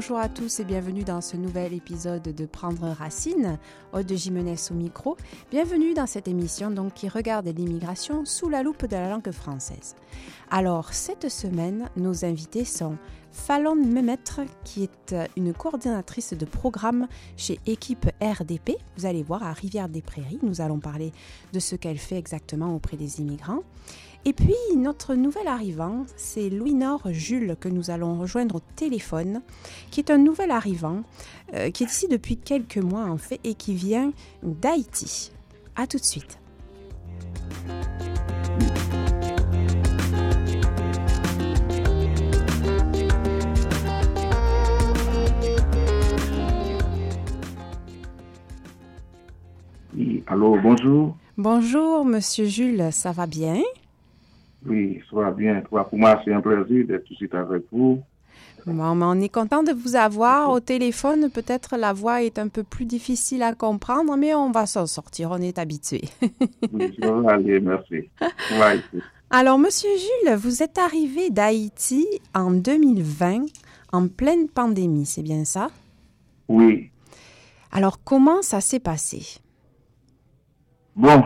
bonjour à tous et bienvenue dans ce nouvel épisode de Prendre Racine. Aude de Jimenez au micro. Bienvenue dans cette émission donc qui regarde l'immigration sous la loupe de la langue française. Alors, cette semaine, nos invités sont Fallon Memetre, qui est une coordinatrice de programme chez Équipe RDP. Vous allez voir à Rivière-des-Prairies. Nous allons parler de ce qu'elle fait exactement auprès des immigrants. Et puis, notre nouvel arrivant, c'est Louis-Nord Jules que nous allons rejoindre au téléphone, qui est un nouvel arrivant, euh, qui est ici depuis quelques mois en fait, et qui vient d'Haïti. A tout de suite. Oui, allô, bonjour. Bonjour, monsieur Jules, ça va bien? Oui, ça va bien. Pour moi, c'est un plaisir d'être ici avec vous. Bon, on est content de vous avoir au téléphone. Peut-être la voix est un peu plus difficile à comprendre, mais on va s'en sortir, on est habitué. oui, ça va aller, merci. Alors, Monsieur Jules, vous êtes arrivé d'Haïti en 2020, en pleine pandémie, c'est bien ça? Oui. Alors, comment ça s'est passé? Bon,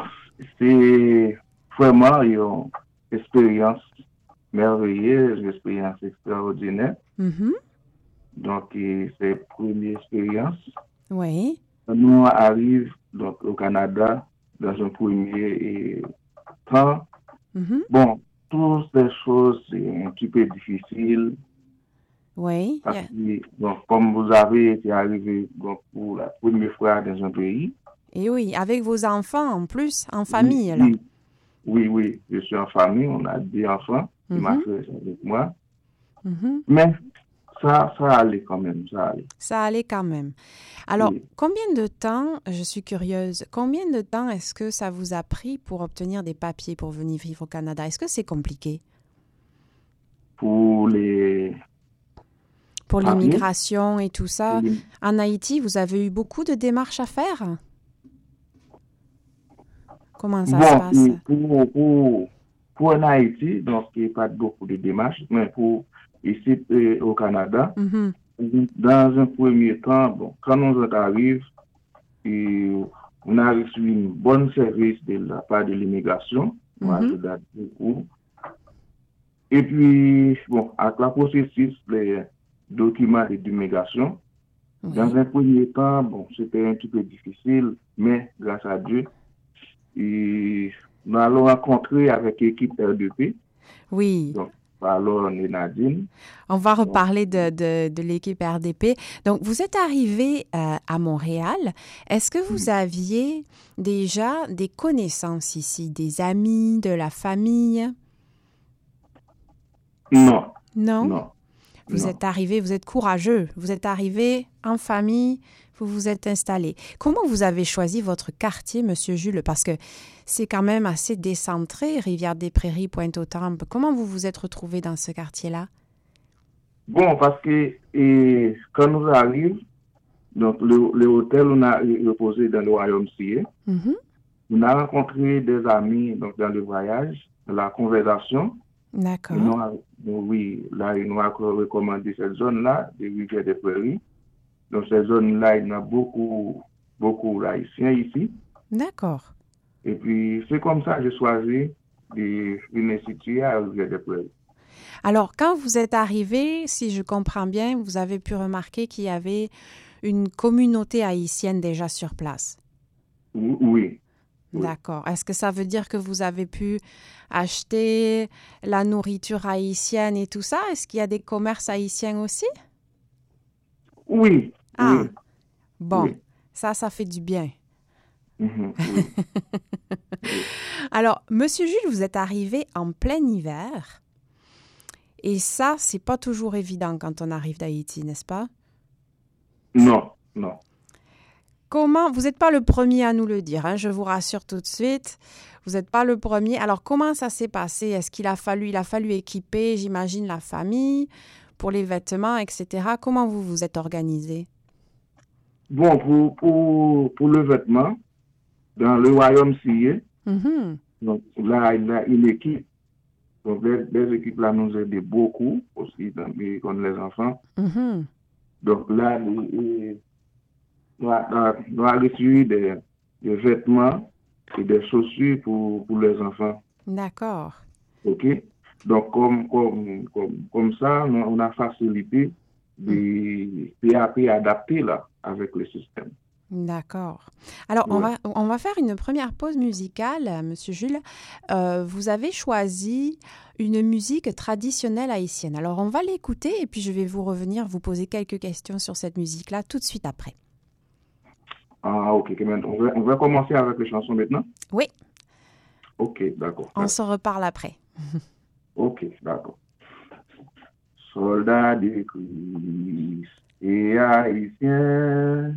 c'est vraiment expérience merveilleuse, expérience extraordinaire. Mhm. Donc, c'est une première expérience. Oui. Nous arrivons donc, au Canada dans un premier temps. Mhm. Bon, toutes ces choses, c'est un petit peu difficile. Oui. Parce que, bon, comme vous avez été arrivé donc, pour la première fois dans un pays. Et oui, avec vos enfants en plus, en famille, oui, là. Oui, oui, je suis en famille, on a deux enfants, Mhm. ma soeur avec moi. Mhm. Mais ça, ça allait quand même, ça allait. Ça allait quand même. Alors, Oui. combien de temps, je suis curieuse, combien de temps est-ce que ça vous a pris pour obtenir des papiers pour venir vivre au Canada? Est-ce que c'est compliqué? Pour les... pour l'immigration et tout ça? En Haïti, vous avez eu beaucoup de démarches à faire? Comment ça se Bon, passe? pour, pour, pour en Haïti, donc il n'y a pas beaucoup de démarches, mais pour ici euh, au Canada, Mhm. dans un premier temps, bon, quand nous arrivons, et on a reçu une bonne service de la part de l'immigration. Je date beaucoup. Et puis, bon, avec la processus des documents Oui. dans un premier temps, bon, c'était un petit peu difficile, mais grâce à Dieu, et nous allons rencontrer avec l'équipe RDP, Oui. donc, alors on est Nadine. On va reparler de, de, de l'équipe RDP. Donc, vous êtes arrivé euh, à Montréal. Est-ce que vous aviez déjà des connaissances ici, des amis, de la famille? Non, Non? non. Vous non. êtes arrivé, vous êtes courageux. Vous êtes arrivé en famille, vous vous êtes installé. Comment vous avez choisi votre quartier, Monsieur Jules? Parce que c'est quand même assez décentré, Rivière-des-Prairies, Pointe-aux-Trembles. Comment vous vous êtes retrouvé dans ce quartier-là? Bon, parce que et, quand nous arrivons, donc le, le hôtel, on a reposé dans le royaume CIE. Mhm. On a rencontré des amis donc, dans le voyage, la conversation. D'accord. Oui, là, ils nous ont recommandé cette zone-là, des rivières des prairies. Dans cette zone-là, il y a beaucoup, beaucoup d'Haïtiens ici. D'accord. Et puis, c'est comme ça que j'ai choisi situer à rivière des prairies. Alors, quand vous êtes arrivé, si je comprends bien, vous avez pu remarquer qu'il y avait une communauté haïtienne déjà sur place. Oui. D'accord. Est-ce que ça veut dire que vous avez pu acheter la nourriture haïtienne et tout ça? Est-ce qu'il y a des commerces haïtiens aussi? oui. Ah, oui. bon, Oui. ça, ça fait du bien. Mhm, oui. Alors, Monsieur Jules, vous êtes arrivé en plein hiver. Et ça, c'est pas toujours évident quand on arrive d'Haïti, n'est-ce pas? Non, non. Comment, vous n'êtes pas le premier à nous le dire, hein, je vous rassure tout de suite. Vous n'êtes pas le premier. Alors, comment ça s'est passé? Est-ce qu'il a fallu, il a fallu équiper, j'imagine, la famille pour les vêtements, etc. Comment vous vous êtes organisé? Bon, pour, pour, pour le vêtement, dans le royaume sillé, Mhm. donc là, il y a une équipe. Donc, les, les équipes là nous aident beaucoup aussi, dans, les- comme les enfants. Mhm. Donc là, nous, avons reçu des, vêtements et des chaussures pour, pour les enfants. D'accord. OK? Donc, comme, comme, comme, ça, on a facilité de PAP adapter là, avec le système. D'accord. Alors, on, va, on va faire une première pause musicale, Monsieur Jules. Euh, vous avez choisi une musique traditionnelle haïtienne. Alors, on va l'écouter et puis je vais vous revenir, vous poser quelques questions sur cette musique-là tout de suite après. Ah, ok. On va, on va commencer avec les chansons maintenant? Oui. Ok, d'accord. On se reparle après. ok, d'accord. Soldats de Christ et haïtiens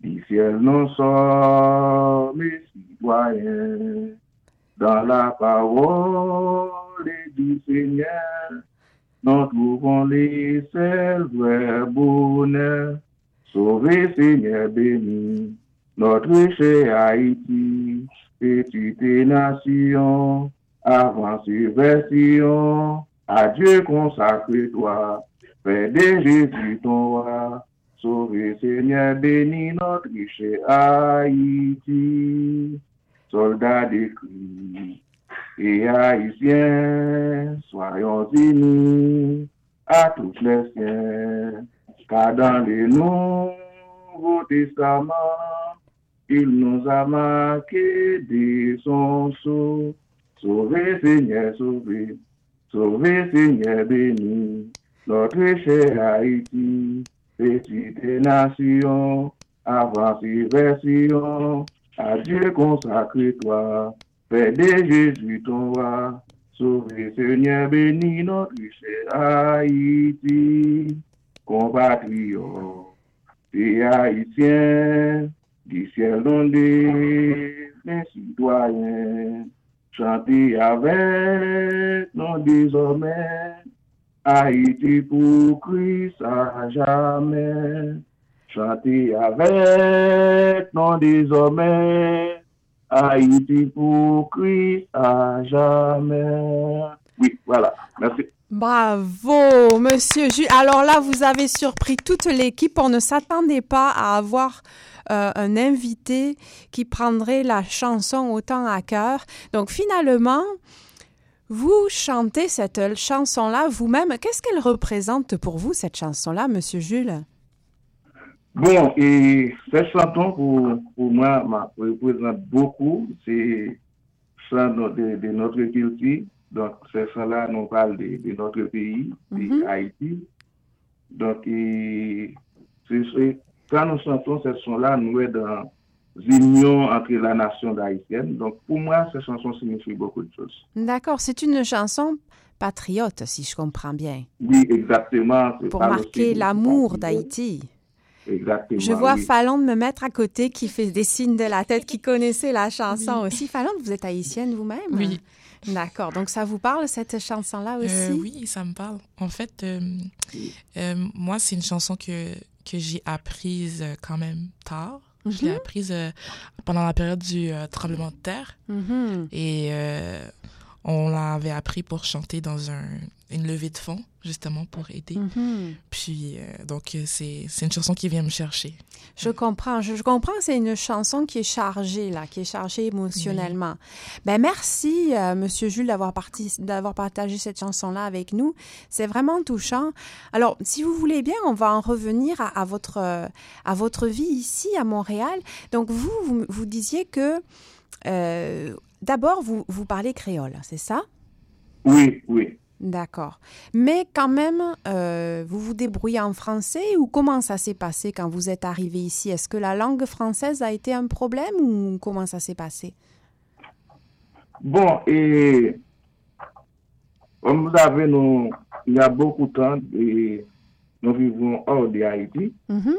du ciel, nous sommes citoyens dans la parole du Seigneur. Nous trouvons les seuls vrais bonheurs. Sauvez Seigneur béni, notre cher Haïti, petite nation, avance version, à Dieu consacre-toi, Père de Jésus ton roi. Sauve Seigneur, bénis notre riche Haïti, soldats de Christ et haïtiens, soyons unis à tous les siens, car dans le Nouveau Testament, il nous a marqué de son sceau. Sauvez Seigneur, sauvez, sauvez Seigneur, béni, notre cher Haïti petite nation, avance version, à Dieu consacre-toi, Père de Jésus ton roi, sauve Seigneur, bénis notre cher Haïti, compatriotes et haïtiens, du ciel ondé, les citoyens, chantez avec nous désormais, Haïti pour Christ à jamais. Chantez avec non désormais. Haïti pour Christ à jamais. Oui, voilà. Merci. Bravo, monsieur. Alors là, vous avez surpris toute l'équipe. On ne s'attendait pas à avoir euh, un invité qui prendrait la chanson autant à cœur. Donc finalement, vous chantez cette chanson-là vous-même. Qu'est-ce qu'elle représente pour vous, cette chanson-là, Monsieur Jules? Bon, et cette chanson, pour, pour moi, représente beaucoup. C'est ça de, de, notre culture. Donc, cette chanson-là nous parle de, de notre pays, mm Haïti. Donc, quand nous chantons cette chanson-là, nous sommes dans unions entre la nation haïtienne. Donc, pour moi, cette chanson signifie beaucoup de choses. D'accord. C'est une chanson patriote, si je comprends bien. Oui, exactement. Pour marquer l'amour d'Haïti. Exactement. Je vois Fallon me mettre à côté qui fait des signes de la tête, qui connaissait la chanson aussi. Fallon, vous êtes haïtienne vous-même? Oui. D'accord. Donc, ça vous parle, cette chanson-là euh, aussi? oui, ça me parle. En fait, euh, euh, moi, c'est une chanson que, que j'ai apprise quand même tard. Je l'ai mhm. apprise euh, pendant la période du euh, tremblement de terre. Mhm. Et euh, on l'avait appris pour chanter dans un, une levée de fonds, justement, pour aider. Mhm. Puis, euh, donc, c'est une chanson qui vient me chercher. Je comprends. Je, comprends c'est une chanson qui est chargée, là, qui est chargée émotionnellement. Ben, merci, euh, Monsieur Jules, d'avoir d'avoir partagé cette chanson-là avec nous. C'est vraiment touchant. Alors, si vous voulez bien, on va en revenir à, votre, euh, à votre vie ici, à Montréal. Donc, vous, vous, vous disiez que D'abord, vous, vous parlez créole, c'est ça? Oui, oui. D'accord. Mais quand même, euh, vous vous débrouillez en français ou comment ça s'est passé quand vous êtes arrivé ici? Est-ce que la langue française a été un problème ou comment ça s'est passé? Bon, et comme vous nous, il y a beaucoup de temps et nous vivons hors de Haïti. Mm-hmm.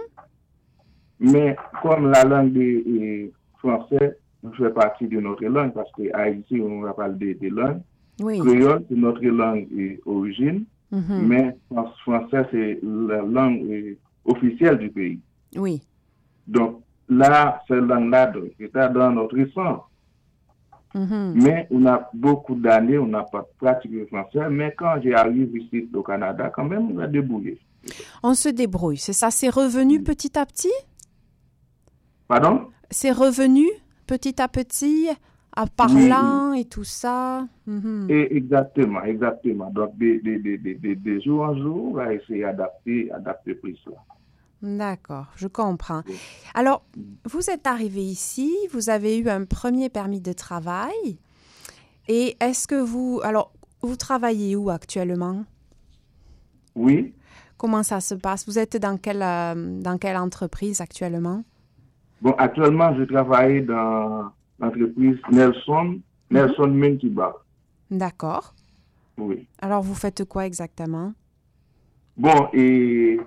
Mais comme la langue française fait partie de notre langue parce qu'à-Haïti, on parle des de langues. Oui. Créole, c'est notre langue d'origine, mm-hmm. mais français, c'est la langue officielle du pays. Oui. Donc, là, cette langue-là est dans notre sang. Mm-hmm. Mais on a beaucoup d'années, on n'a pas pratiqué le français, mais quand j'arrive ici au Canada, quand même, on a débrouillé. On se débrouille, c'est ça? C'est revenu petit à petit? Pardon? C'est revenu petit à petit, en parlant et tout ça. Mhm. Et exactement, exactement. Donc, de, de, de, jour en jour, on va essayer d'adapter, adapter plus. D'accord, je comprends. Alors, vous êtes arrivé ici, vous avez eu un premier permis de travail. Et est-ce que vous... Alors, vous travaillez où actuellement? Oui. Comment ça se passe? Vous êtes dans quelle, euh, dans quelle entreprise actuellement? Bon, actuellement, je travaille dans l'entreprise Nelson, Nelson Mentiba. D'accord. Oui. Alors, vous faites quoi exactement? Bon, et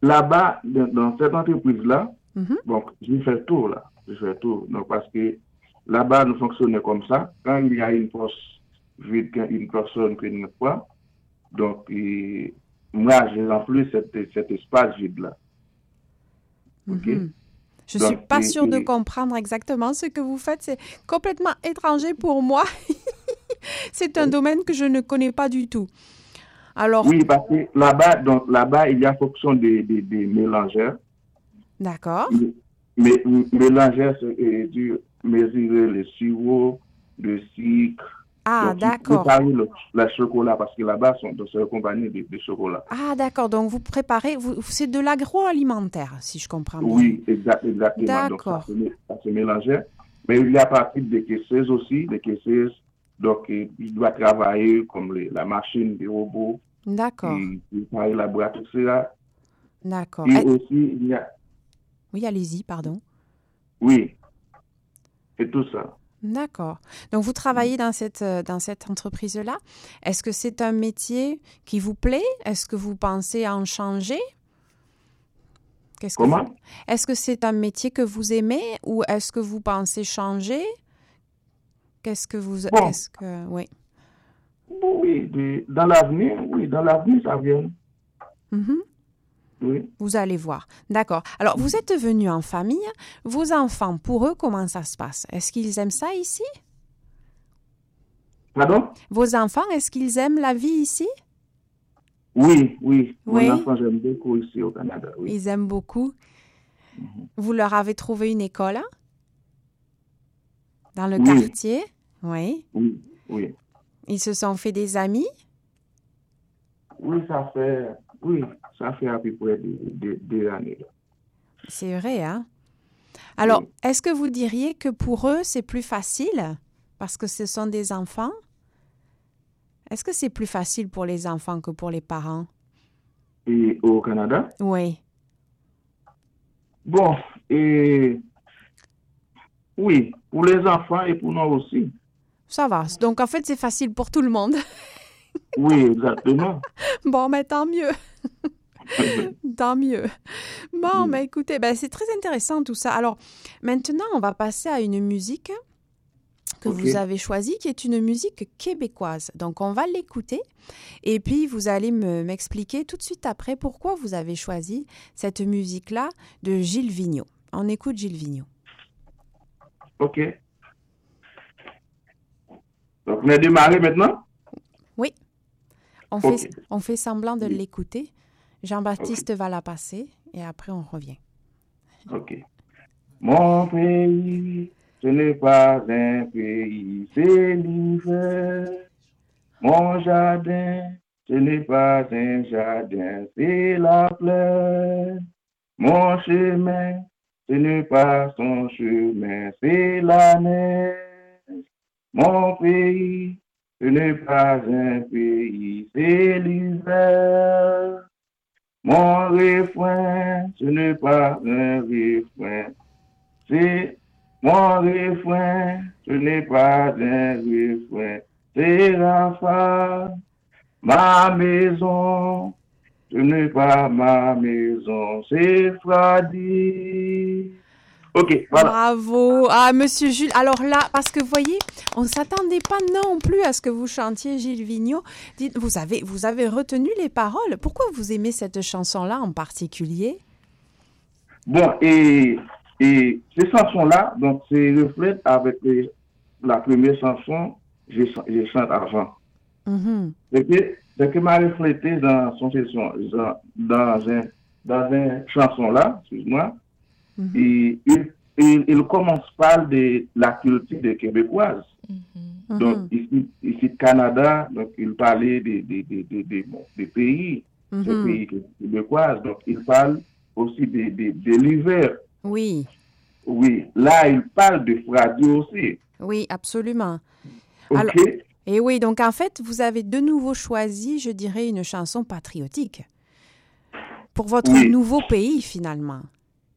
là-bas, dans, dans cette entreprise-là, Mhm. donc, je fais tout, là. Je fais tout. Donc, parce que là-bas, nous fonctionnons comme ça. Quand il y a une poste vide, une personne prend une fois, donc, et moi, je remplis cet, cet espace vide-là. OK? Mhm. Je Donc, suis pas et- sûre de comprendre exactement ce que vous faites. C'est complètement étranger pour moi. C'est un domaine que je ne connais pas du tout. Alors, Oui, parce que là-bas, donc, là-bas, il y a fonction des, des, des mélangeurs. d'accord. Mais, mélangeurs, c'est euh, du mesurer le sirop, le sucre. Ah, Donc, il d'accord. prépare le, le chocolat, parce que là-bas, cette compagnie de, de chocolat. Ah, d'accord. Donc, vous préparez, vous, c'est de l'agroalimentaire, si je comprends bien. Oui, exact, exactement. Donc, ça D'accord. se, mé- ça se mélangeait. Mais il y a partie des caisseuses aussi, des caisseuses. Donc, il doit travailler comme les- la machine, des robots, D'accord, et préparer la boîte, etc. d'accord. Et aussi, il y a, Oui, allez-y, pardon. oui, et tout ça. D'accord. Donc, vous travaillez dans cette, euh, dans cette entreprise-là. Est-ce que c'est un métier qui vous plaît? Est-ce que vous pensez en changer? Que Comment? vous- Est-ce que c'est un métier que vous aimez ou est-ce que vous pensez changer? Qu'est-ce que vous... Bon. Que... Oui. Dans l'avenir, oui, dans l'avenir, ça vient. Mhm. Oui. Vous allez voir. D'accord. Alors, vous êtes venu en famille. Vos enfants, pour eux, comment ça se passe? Est-ce qu'ils aiment ça ici? Pardon? Vos enfants, est-ce qu'ils aiment la vie ici? Oui, oui. Oui. Mon enfant, j'aime beaucoup ici au Canada, oui. Ils aiment beaucoup. Vous leur avez trouvé une école? Hein? dans le Oui. quartier? Oui. Oui, oui. Ils se sont fait des amis? Oui, ça fait, oui, ça fait à peu près deux, deux- deux années. C'est vrai, hein? Alors, Oui. est-ce que vous diriez que pour eux, c'est plus facile parce que ce sont des enfants? Est-ce que c'est plus facile pour les enfants que pour les parents? Et au Canada? Oui. Bon, et oui, pour les enfants et pour nous aussi. Ça va. Donc, en fait, c'est facile pour tout le monde. Oui, exactement. bon, mais tant mieux. Tant mieux. Bon, mais écoutez, ben, c'est très intéressant tout ça. Alors, maintenant, on va passer à une musique que vous avez choisie, qui est une musique québécoise. Donc, on va l'écouter et puis vous allez me- m'expliquer tout de suite après pourquoi vous avez choisi cette musique-là de Gilles Vigneault. On écoute Gilles Vigneault. OK. Donc, on a démarré maintenant? On, fait, on fait semblant de l'écouter. Jean-Baptiste va la passer et après on revient. OK. Mon pays, ce n'est pas un pays, c'est l'hiver. Mon jardin, ce n'est pas un jardin, c'est la plaine. Mon chemin, ce n'est pas son chemin, c'est la neige. Mon pays, n'est pas un pays, c'est l'hiver. Mon refrain, ce n'est pas un refrain, c'est mon refrain, ce n'est pas un refrain, c'est Rafa. Ma maison, ce n'est pas ma maison, c'est Fradi. Ok, voilà. Bravo. Ah, monsieur Jules. Alors là, parce que vous voyez, on ne s'attendait pas non plus à ce que vous chantiez Gilles Vigneault. Dites, vous avez, vous avez retenu les paroles. Pourquoi vous aimez cette chanson-là en particulier? Bon, et, et ces chansons-là, donc, c'est reflète avec les- la première chanson, je, je chante avant. Mm-hmm. Ce qui m'a reflété dans son session, dans, un, dans une chanson-là, excuse-moi, mm-hmm. il, il, commence par de la culture des Québécoises. Mm-hmm. Donc, ici, ici, Canada, donc, il parlait des, des, des, des, pays, des pays québécoises. Donc, il parle aussi de, de, l'hiver. Oui. Oui, là, il parle de radio aussi. Oui, absolument. OK. et oui, donc en fait, vous avez de nouveau choisi, je dirais, une chanson patriotique pour votre nouveau pays, finalement.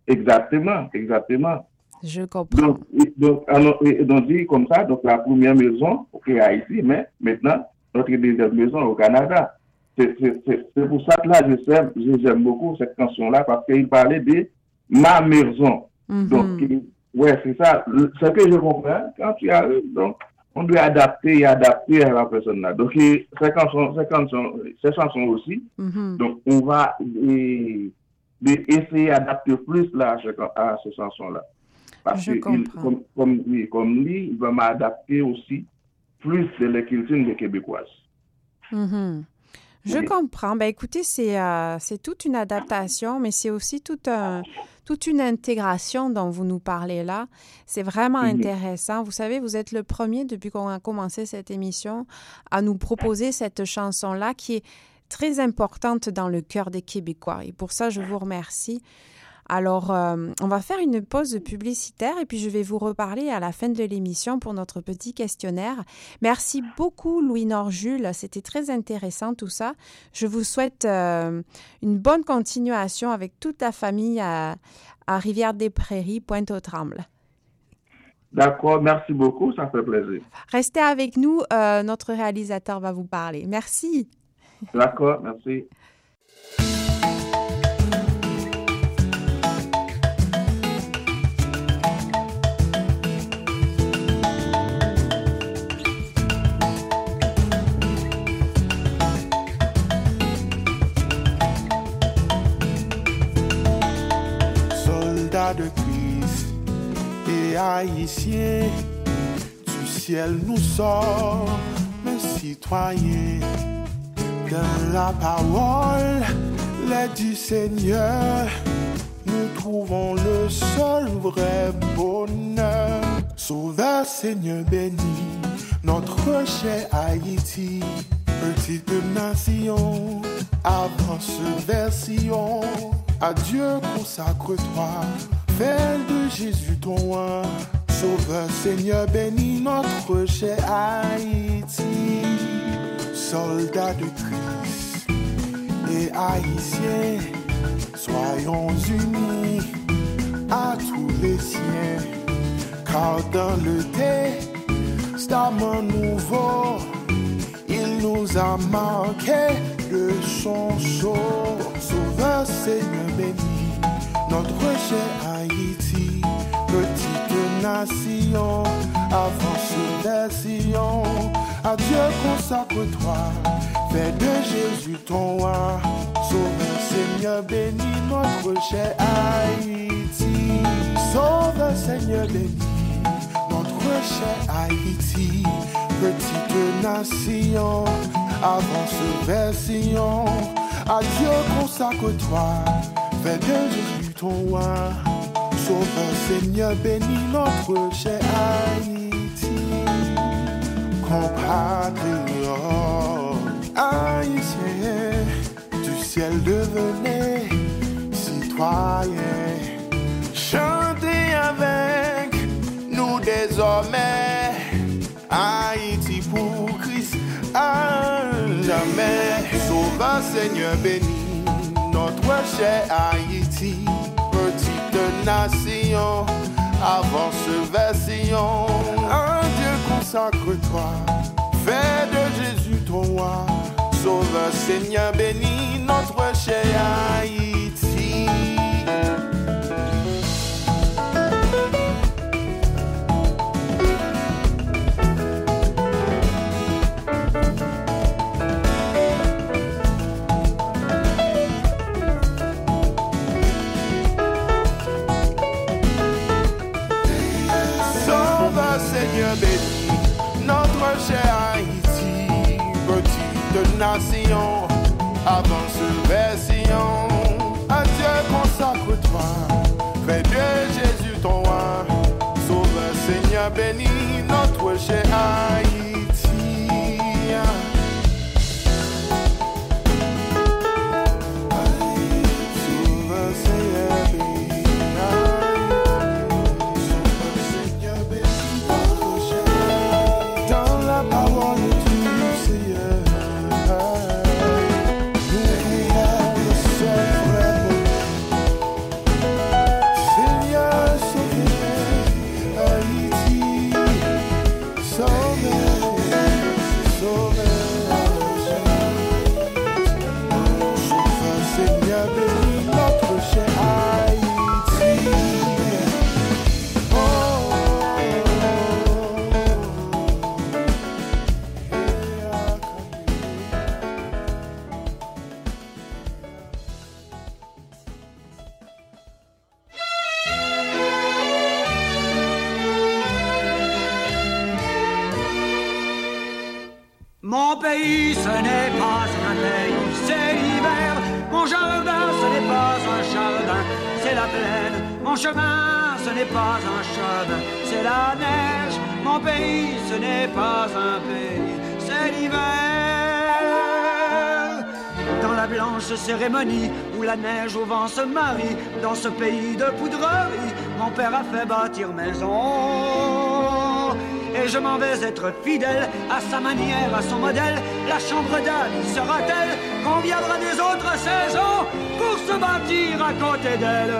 Exactement, exactement. Je comprends. Donc, donc, dit comme ça, donc la première maison, ok, Haïti, mais maintenant, notre deuxième maison au Canada. C'est pour ça que là, j'aime beaucoup cette chanson-là, parce qu'il parlait de ma maison. Mm-hmm. Donc, ouais, c'est ça. Ce que je comprends, quand tu as, donc, on doit adapter et adapter à la personne là. Donc, ces chansons, ces chansons, ces chansons aussi. Mm-hmm. Donc, on va essayer d'adapter plus là à ces chansons-là. Parce je que comme, comme, lui, il va m'adapter aussi plus de la culture des Québécoises. Mm-hmm. Je comprends. Ben, écoutez, c'est euh, toute une adaptation, mais c'est aussi tout un, toute une intégration dont vous nous parlez là. C'est vraiment mhm. intéressant. Vous savez, vous êtes le premier depuis qu'on a commencé cette émission à nous proposer cette chanson-là qui est très importante dans le cœur des Québécois. Et pour ça, je vous remercie. Alors, euh, on va faire une pause publicitaire et puis je vais vous reparler à la fin de l'émission pour notre petit questionnaire. Merci beaucoup, Louis-Nord-Jules. C'était très intéressant tout ça. Je vous souhaite euh, une bonne continuation avec toute la famille à, Rivière-des-Prairies, Pointe-aux-Trembles. D'accord, merci beaucoup, ça fait plaisir. Restez avec nous, euh, notre réalisateur va vous parler. Merci. D'accord, merci. de Christ et haïtiens du ciel nous sort, mes citoyens. Dans la parole, les du Seigneur, nous trouvons le seul vrai bonheur. Sauveur Seigneur béni, notre cher Haïti, petite nation, avance version. À Dieu consacre-toi, fais de Jésus ton roi. Sauveur Seigneur, bénis notre cher Haïti. Soldats de Christ et Haïtiens, soyons unis à tous les siens. Car dans le testament nouveau, il nous a marqué de son sceau. Sauveur Seigneur béni, notre cher Haïti, petite nation, avance vers Sion. À Dieu consacre-toi, fais de Jésus ton roi. Sauveur Seigneur béni, notre cher Haïti. Sauveur Seigneur béni, notre cher Haïti, petite nation avance vers Sion. À Dieu consacre-toi, fais de Jésus ton roi. Sauveur Seigneur, bénis notre cher Haïti. Compatriote, haïtien, du ciel devenez citoyen. Chantez avec nous désormais, Haïti pour Christ. Ah, jamais. Sauve Seigneur béni, notre cher Haïti, petite nation, avance vers Sion. Un Dieu consacre-toi, fais de Jésus ton roi. Sauve Seigneur béni, notre cher. Pays de poudrerie, mon père a fait bâtir maison. Et je m'en vais être fidèle à sa manière, à son modèle. La chambre d'âme sera-t-elle qu'on viendra des autres saisons pour se bâtir à côté d'elle?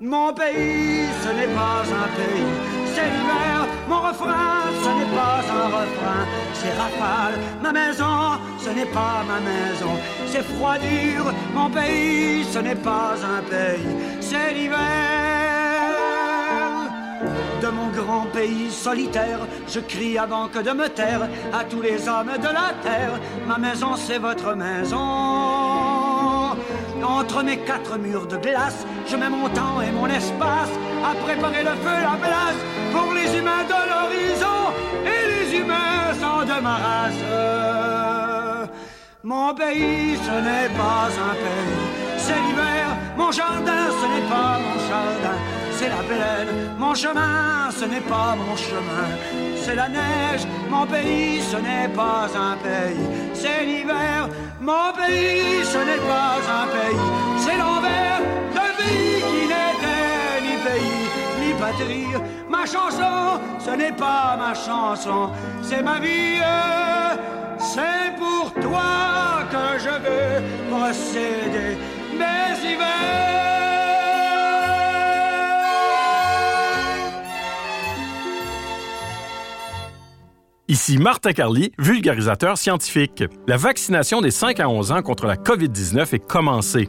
Mon pays, ce n'est pas un pays, c'est l'hiver. Mon refrain, ce n'est pas un refrain, c'est rafale. Ma maison, ce n'est pas ma maison, c'est froidure. Mon pays, ce n'est pas un pays, c'est l'hiver. De mon grand pays solitaire, je crie avant que de me taire à tous les hommes de la terre. Ma maison, c'est votre maison. Entre mes quatre murs de glace, je mets mon temps et mon espace à préparer le feu, la place pour les humains de l'horizon et les humains sans de ma race. Mon pays, ce n'est pas un pays, c'est l'hiver. Mon jardin, ce n'est pas mon jardin, c'est la plaine. Mon chemin, ce n'est pas mon chemin, c'est la neige. Mon pays, ce n'est pas un pays, c'est l'hiver. Mon pays, ce n'est pas un pays, c'est l'envers d'un pays qui n'était ni pays ni patrie. Ma chanson, ce n'est pas ma chanson, c'est ma vie. C'est pour toi que je veux procéder mes hivers. Ici Martin Carly, vulgarisateur scientifique. La vaccination des 5 à 11 ans contre la COVID-19 est commencée.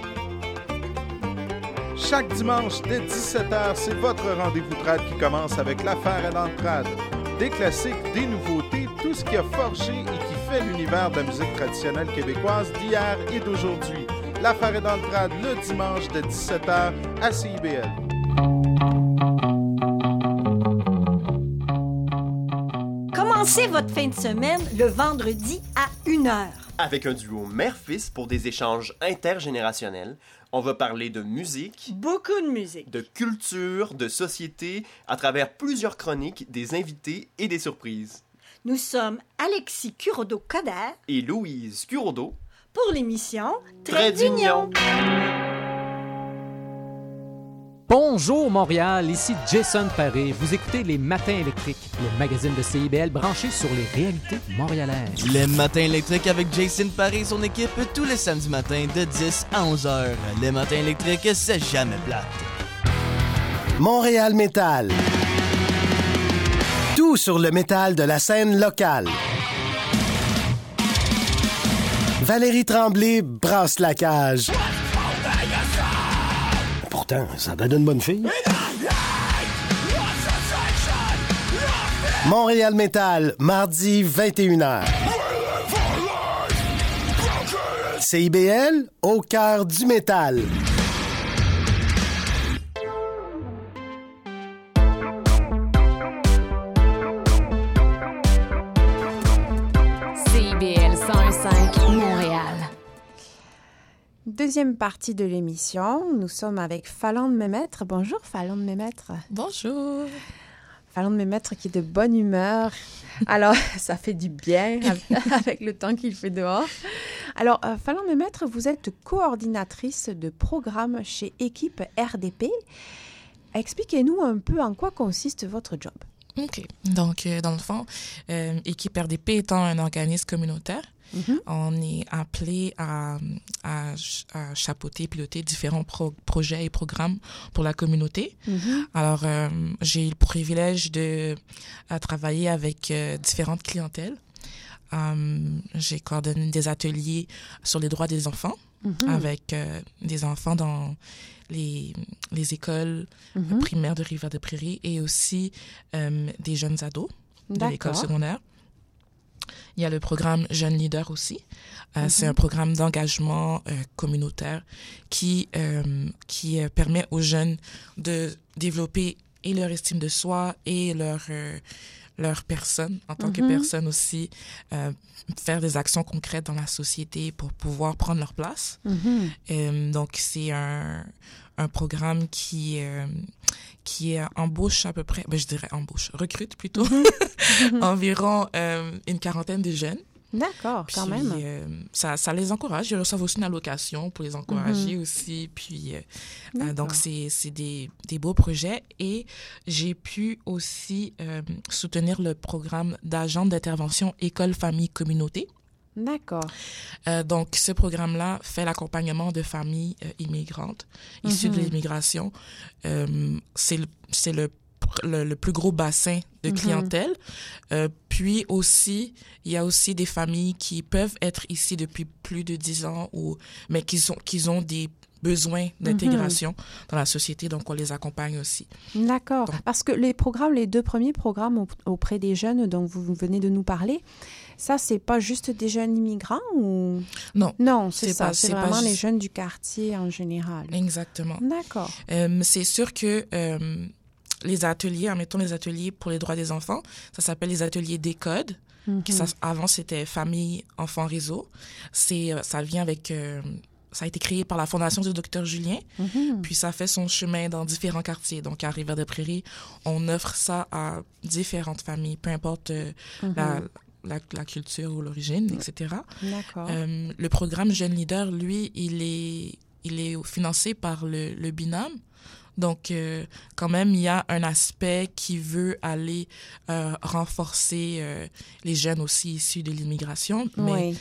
Chaque dimanche dès 17h, c'est votre rendez-vous trad qui commence avec l'affaire à l'entrade. Des classiques, des nouveautés, tout ce qui a forgé et qui fait l'univers de la musique traditionnelle québécoise d'hier et d'aujourd'hui. L'affaire est dans le trad le dimanche de 17h à CIBL. Commencez votre fin de semaine le vendredi à 1h. Avec un duo mère-fils pour des échanges intergénérationnels, on va parler de musique, Beaucoup de musique. de culture, de société, à travers plusieurs chroniques, des invités et des surprises. Nous sommes Alexis Curodo-Coder Et Louise Curodo, pour l'émission Trait d'union. Bonjour Montréal, ici Jason Paré. Vous écoutez Les Matins électriques, le magazine de CIBL branché sur les réalités montréalaises. Les matins électriques avec Jason Paré et son équipe tous les samedis matins de 10 à 11 heures. Les matins électriques, c'est jamais plate. Montréal Métal. Tout sur le métal de la scène locale. Valérie Tremblay brasse la cage. Ça donne une bonne fille. Montréal Métal, mardi 21h. CIBL, au cœur du métal. Deuxième partie de l'émission, nous sommes avec Fallon de Mémètre. Bonjour Fallon de Mémètre. Bonjour. Fallon de Mémètre qui est de bonne humeur. Alors, ça fait du bien avec le temps qu'il fait dehors. Alors, euh, Fallon de Mémètre, vous êtes coordinatrice de programme chez Équipe RDP. Expliquez-nous un peu en quoi consiste votre job. OK. Donc, euh, dans le fond, euh, Équipe RDP étant un organisme communautaire, on est appelé à, à, à chapeauter, piloter différents pro- projets et programmes pour la communauté. Mhm. Alors, euh, j'ai eu le privilège de à travailler avec euh, différentes clientèles. Euh, j'ai coordonné des ateliers sur les droits des enfants Mhm. avec euh, des enfants dans les, les écoles primaires de Rivière-des-Prairies et aussi euh, des jeunes ados de l'école secondaire. Il y a le programme Jeunes Leaders aussi. Euh, Mhm. C'est un programme d'engagement euh, communautaire qui, euh, qui permet aux jeunes de développer et leur estime de soi et leur, leur personne en tant que Mhm. personne aussi, faire des actions concrètes dans la société pour pouvoir prendre leur place. Mhm. Donc, c'est un, un programme qui, qui embauche à peu près, ben, je dirais embauche, recrute plutôt, environ euh, une quarantaine de jeunes. D'accord, quand même. euh, ça, ça les encourage. Ils reçoivent aussi une allocation pour les encourager Mhm. aussi. Puis, euh, donc, c'est des, des beaux projets. Et j'ai pu aussi euh, soutenir le programme d'agent d'intervention École, Famille, Communauté. D'accord. Euh, donc, ce programme-là fait l'accompagnement de familles euh, immigrantes issues de Mhm. l'immigration. Euh, c'est le, c'est le, pr- le, le plus gros bassin de Mhm. clientèle. Puis aussi, il y a aussi des familles qui peuvent être ici depuis plus de 10 ans, ou, mais qui, sont, qui ont des besoins d'intégration dans la société, donc on les accompagne aussi. D'accord. Parce que les programmes, les deux premiers programmes au- auprès des jeunes dont vous venez de nous parler, ça, c'est pas juste des jeunes immigrants ou... Non. Non, c'est ça. C'est vraiment les jeunes du quartier en général. Exactement. D'accord. Euh, c'est sûr que euh, les ateliers, admettons les ateliers pour les droits des enfants, ça s'appelle les ateliers Décode. ça- avant, c'était Famille, Enfants, Réseau. C'est, euh, ça vient avec... euh, ça a été créé par la Fondation du docteur Julien, Mhm. puis ça fait son chemin dans différents quartiers. Donc, à Rivière-des-Prairies, on offre ça à différentes familles, peu importe euh, Mhm. la, la, la culture ou l'origine, etc. D'accord. Euh, le programme Jeune Leader, lui, il est, il est financé par le, le binôme. Donc, euh, quand même, il y a un aspect qui veut aller euh, renforcer les jeunes aussi issus de l'immigration. Mais Oui.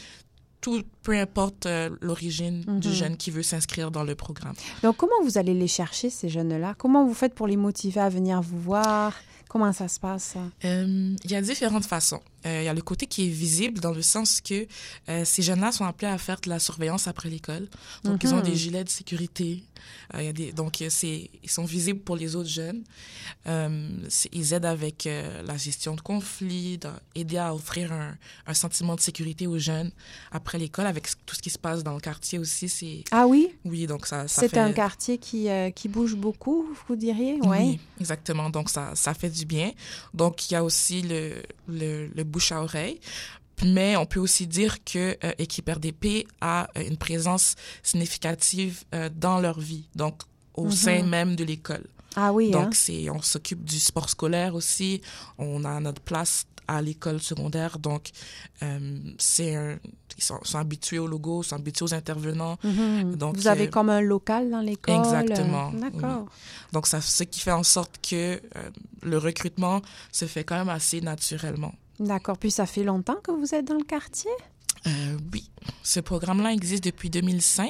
tout, peu importe euh, l'origine du Mhm. jeune qui veut s'inscrire dans le programme. Donc, comment vous allez les chercher, ces jeunes-là? Comment vous faites pour les motiver à venir vous voir? Comment ça se passe? Euh, il y a différentes façons. Euh, il y a le côté qui est visible dans le sens que euh, ces jeunes-là sont appelés à faire de la surveillance après l'école. Donc, ils ont Mhm. des gilets de sécurité. Euh, y a des, donc, euh, ils sont visibles pour les autres jeunes. Ils aident avec la gestion de conflits, aider à offrir un, un sentiment de sécurité aux jeunes après l'école, avec tout ce qui se passe dans le quartier aussi. Ah oui? Oui, donc ça, ça C'est fait... un quartier qui, qui bouge beaucoup, vous diriez? Oui, exactement. Donc, ça, ça fait du bien. Donc, il y a aussi le, le, le bouche à oreille. Mais on peut aussi dire que euh, Équipe RDP a euh, une présence significative euh, dans leur vie, donc au Mhm. sein même de l'école. Ah oui, Donc, hein? c'est, on s'occupe du sport scolaire aussi. On a notre place à l'école secondaire. Donc, euh, c'est ils sont, sont habitués au logo, sont habitués aux intervenants. Mhm. Donc, vous avez euh, comme un local dans l'école? Exactement. D'accord. oui. Donc, ça, ce qui fait en sorte que euh, le recrutement se fait quand même assez naturellement. D'accord. Puis ça fait longtemps que vous êtes dans le quartier? Euh, oui, ce programme-là existe depuis 2005.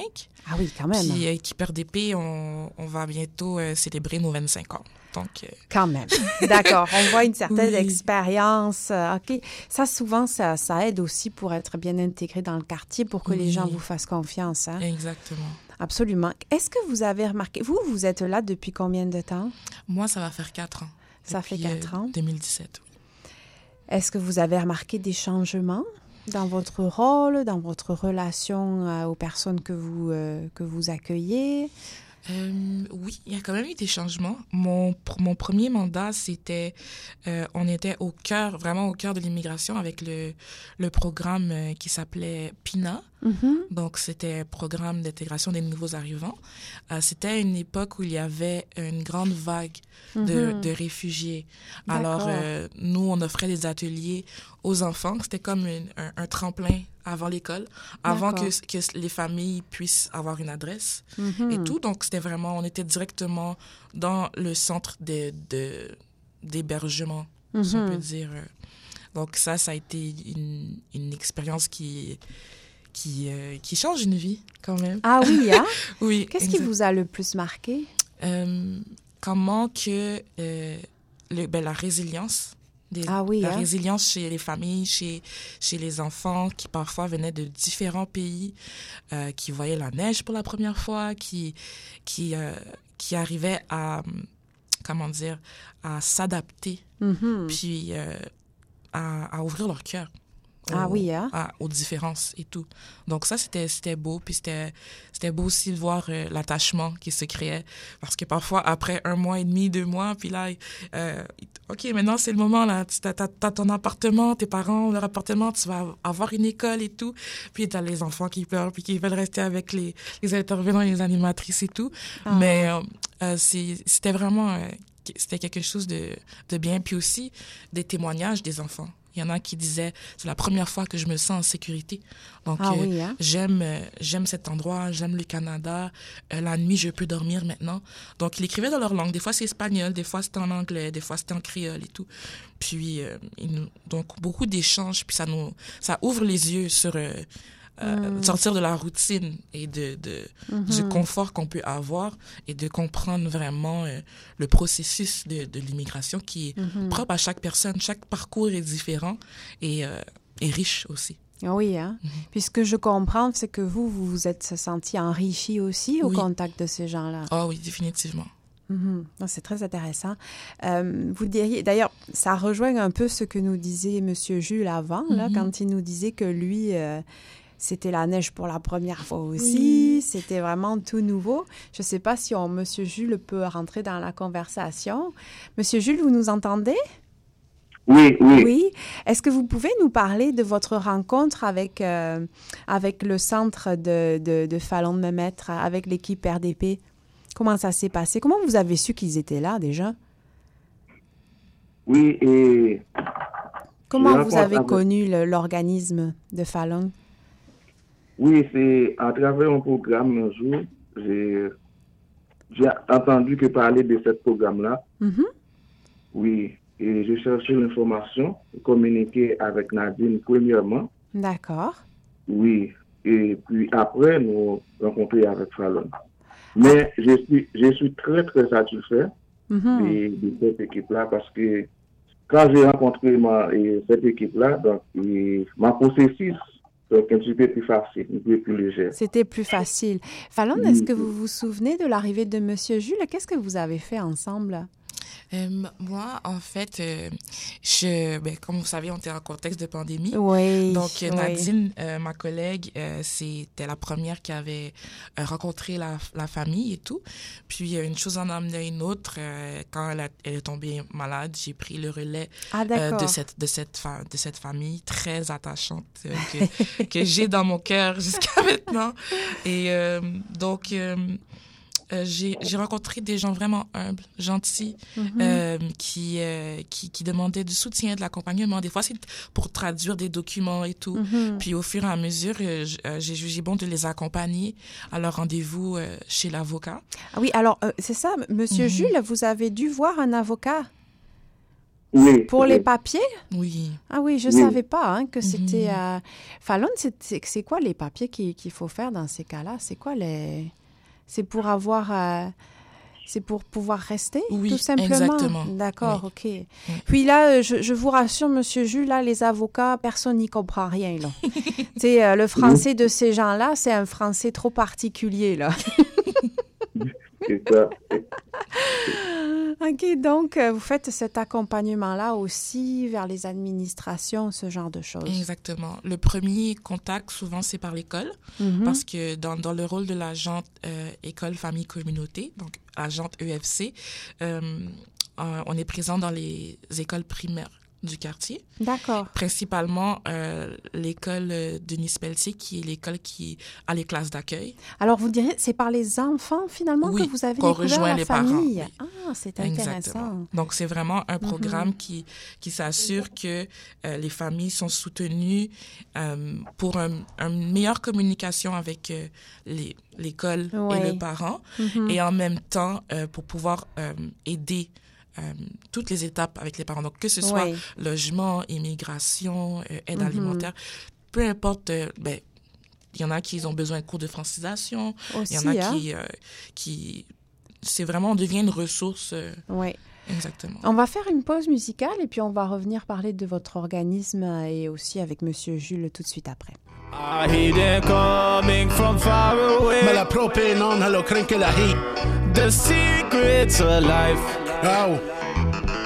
Ah oui, quand même. Puis, euh, Équipe RDP, on, on va bientôt euh, célébrer nos 25 ans. Donc, euh, Quand même. D'accord. On voit une certaine Oui. expérience. OK. Ça, souvent, ça, ça aide aussi pour être bien intégré dans le quartier, pour que les gens vous fassent confiance. hein. exactement. Absolument. Est-ce que vous avez remarqué, vous, vous êtes là depuis combien de temps? Moi, ça va faire quatre ans. Ça fait Depuis, quatre ans. 2017. oui. Est-ce que vous avez remarqué des changements dans votre rôle, dans votre relation euh, aux personnes que vous, euh, que vous accueillez? Euh, oui, il y a quand même eu des changements. Mon, mon premier mandat, c'était, on était au cœur, vraiment au cœur de l'immigration avec le, le programme qui s'appelait PINA. Mhm. Donc, c'était programme d'intégration des nouveaux arrivants. Euh, c'était une époque où il y avait une grande vague de, Mhm. de réfugiés. Alors, euh, nous, on offrait des ateliers aux enfants. C'était comme une- un, un tremplin avant l'école, avant que, que les familles puissent avoir une adresse Mhm. et tout. Donc, c'était vraiment, on était directement dans le centre de, de- d'hébergement, si on peut dire. Donc, ça, ça a été une, une expérience qui, qui, euh, qui change une vie, quand même. Ah oui, hein? oui. Qu'est-ce qui vous a le plus marqué? Euh, comment que euh, le, ben, la résilience, des- Ah oui, la hein? résilience chez les familles, chez, chez les enfants qui parfois venaient de différents pays, euh, qui voyaient la neige pour la première fois, qui, qui, qui arrivaient à, comment dire, à s'adapter, Mhm. puis à, à ouvrir leur cœur. Ah aux- oui, hein? à- aux différences et tout. Donc ça, c'était c'était beau. Puis c'était c'était beau aussi de voir euh, l'attachement qui se créait. Parce que parfois, après un mois et demi, deux mois, puis là, euh, OK, maintenant c'est le moment, là. Tu as, ton appartement, tes parents ont leur appartement, tu vas avoir une école et tout. Puis tu as les enfants qui pleurent, puis qui veulent rester avec les, les intervenants et les animatrices et tout. Ah. Mais euh, c'est- c'était vraiment... c'était quelque chose de, de bien. Puis aussi, des témoignages des enfants. Il y en a qui disaient, c'est la première fois que je me sens en sécurité. Donc, Ah euh, oui, hein? j'aime, euh, j'aime cet endroit, j'aime le Canada. Euh, la nuit, je peux dormir maintenant. Donc, ils écrivaient dans leur langue. Des fois, c'est espagnol, des fois, c'était en anglais, des fois, c'était en créole et tout. Puis, ils donc, beaucoup d'échanges. Puis, ça nous, ça ouvre les yeux sur euh, euh, Mm. sortir de la routine et de, de du Mhm. confort qu'on peut avoir et de comprendre vraiment euh, le processus de, de l'immigration qui est Mhm. propre à chaque personne. Chaque parcours est différent et euh, riche aussi. Ah Oui, hein? Mhm. Puis ce que je comprends, c'est que vous, vous vous êtes senti enrichi aussi au Oui. contact de ces gens-là. Ah oui, définitivement. Non, C'est très intéressant. Euh, vous diriez, d'ailleurs, ça rejoint un peu ce que nous disait M. Jules avant, là, quand il nous disait que lui, euh, c'était la neige pour la première fois aussi, Oui. c'était vraiment tout nouveau. Je ne sais pas si on, M. Jules peut rentrer dans la conversation. Monsieur Jules, vous nous entendez? Oui, oui. Oui. Est-ce que vous pouvez nous parler de votre rencontre avec, euh, avec le centre de, de, de Fallon de Mehmet, avec l'équipe RDP? Comment ça s'est passé? Comment vous avez su qu'ils étaient là déjà? Oui, et Comment vous avez avec- connu l'organisme de Fallon? Oui, c'est à travers un programme un jour, j'ai entendu que parler de ce programme-là. Mhm. Oui, et j'ai cherché l'information, communiqué avec Nadine premièrement. D'accord. Oui, et puis après, nous rencontrer avec Fallon. Mais je suis, je suis très, très satisfait Mhm. de, de cette équipe-là parce que quand j'ai rencontré ma, et cette équipe-là, donc, et ma processus donc, un petit peu plus facile, un peu plus léger. C'était plus facile. Fallon, est-ce que vous vous souvenez de l'arrivée de Monsieur Jules? Qu'est-ce que vous avez fait ensemble? Euh, moi, en fait, euh, je, ben, comme vous savez, on était en contexte de pandémie. Oui, Donc, euh, oui. Nadine, euh, ma collègue, euh, c'était la première qui avait euh, rencontré la, la famille et tout. Puis, une chose en a amené une autre. euh, quand elle, a- elle est tombée malade, j'ai pris le relais Ah, de, cette, de, cette de cette famille très attachante que, que j'ai dans mon cœur jusqu'à maintenant. Et euh, donc, euh, j'ai rencontré des gens vraiment humbles, gentils, Mhm. euh, qui, euh, qui, qui demandaient du soutien, de l'accompagnement. Des fois, c'est pour traduire des documents et tout. Mhm. Puis au fur et à mesure, j'ai jugé bon de les accompagner à leur rendez-vous chez l'avocat. Ah oui, alors, euh, c'est ça, Monsieur Mhm. Jules, vous avez dû voir un avocat Oui. pour les papiers? Oui. Ah oui, je ne Oui. savais pas hein, que c'était... Euh, Fallon, c'est- quoi les papiers qu'il qu'il faut faire dans ces cas-là? C'est quoi les... C'est pour avoir... euh, C'est pour pouvoir rester, Oui, tout simplement. exactement. D'accord, ok. Puis là, euh, je, je vous rassure, Monsieur Jules, là, les avocats, personne n'y comprend rien, là. euh, le français de ces gens-là, c'est un français trop particulier, là. C'est ça. ok, donc, euh, vous faites cet accompagnement-là aussi vers les administrations, ce genre de choses. Exactement. Le premier contact, souvent, c'est par l'école, Mhm. parce que dans, dans le rôle de l'agente euh, école, famille, communauté, donc agente EFC, euh, euh, on est présent dans les écoles primaires du quartier. D'accord. Principalement euh, l'école euh, Denis Pelletier, qui est l'école qui a les classes d'accueil. Alors, vous diriez, c'est par les enfants, finalement, Oui, que vous avez qu'on découvert rejoint la les parents, famille. oui. Ah, c'est Exactement. intéressant. Donc, c'est vraiment un Mhm. programme qui, qui s'assure que euh, les familles sont soutenues euh, pour un, une meilleure communication avec les- l'école et le parent, Mhm. et en même temps pour pouvoir aider toutes les étapes avec les parents. Donc, que ce soit Ouais. logement, immigration, euh, aide Mhm. alimentaire, peu importe, euh, ben, il y en a qui ont besoin de cours de francisation, il y en a hein. qui, euh, qui c'est vraiment, on devient une ressource. euh, Oui. Exactement. On va faire une pause musicale et puis on va revenir parler de votre organisme et aussi avec Monsieur Jules tout de suite après. I hear them coming from far away. Men la propé non hallo kränker la hit. The secrets of life. Oh.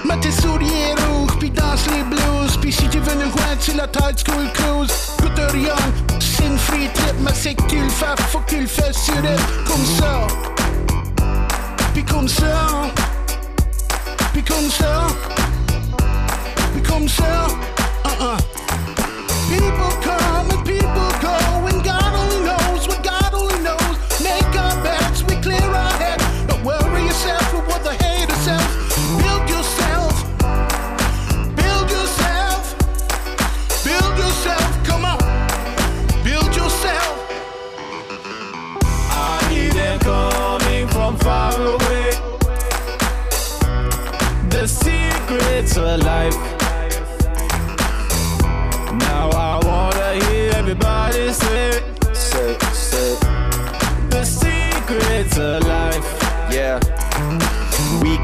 Mets tes souliers rouges, puis danse les blues. Puis si tu veux nous joindre sur la tide school cruise, or young, c'est une free trip. Mais c'est que tu faut que tu sur elle. Comme ça. Puis comme ça. Puis comme ça. Puis comme ça. Uh-uh. People come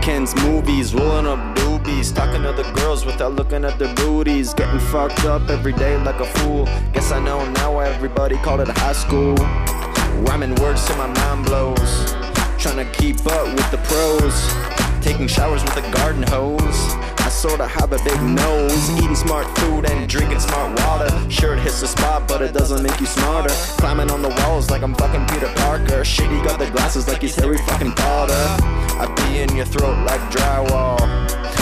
Weekends, movies, rolling up doobies, talking to the girls without looking at their booties, getting fucked up every day like a fool. Guess I know now why everybody called it high school. Rhyming words till my mind blows, trying to keep up with the pros, taking showers with a garden hose. Sorta have a big nose, eating smart food and drinking smart water. Sure, it hits the spot, but it doesn't make you smarter. Climbing on the walls like I'm fucking Peter Parker. Shit, he got the glasses like he's Harry fucking Potter. I be in your throat like drywall.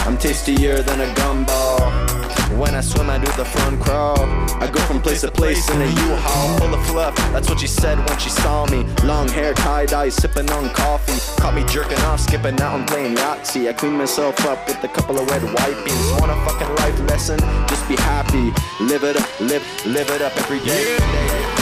I'm tastier than a gumball. When I swim, I do the front crawl. I go from place to place in a U-Haul full of fluff. That's what she said when she saw me. Long hair, tie dye, sipping on coffee. Caught me jerking off, skipping out and playing Yahtzee. I clean myself up with a couple of red wipes. Want a fucking life lesson? Just be happy. Live it up, live, live it up every day. Off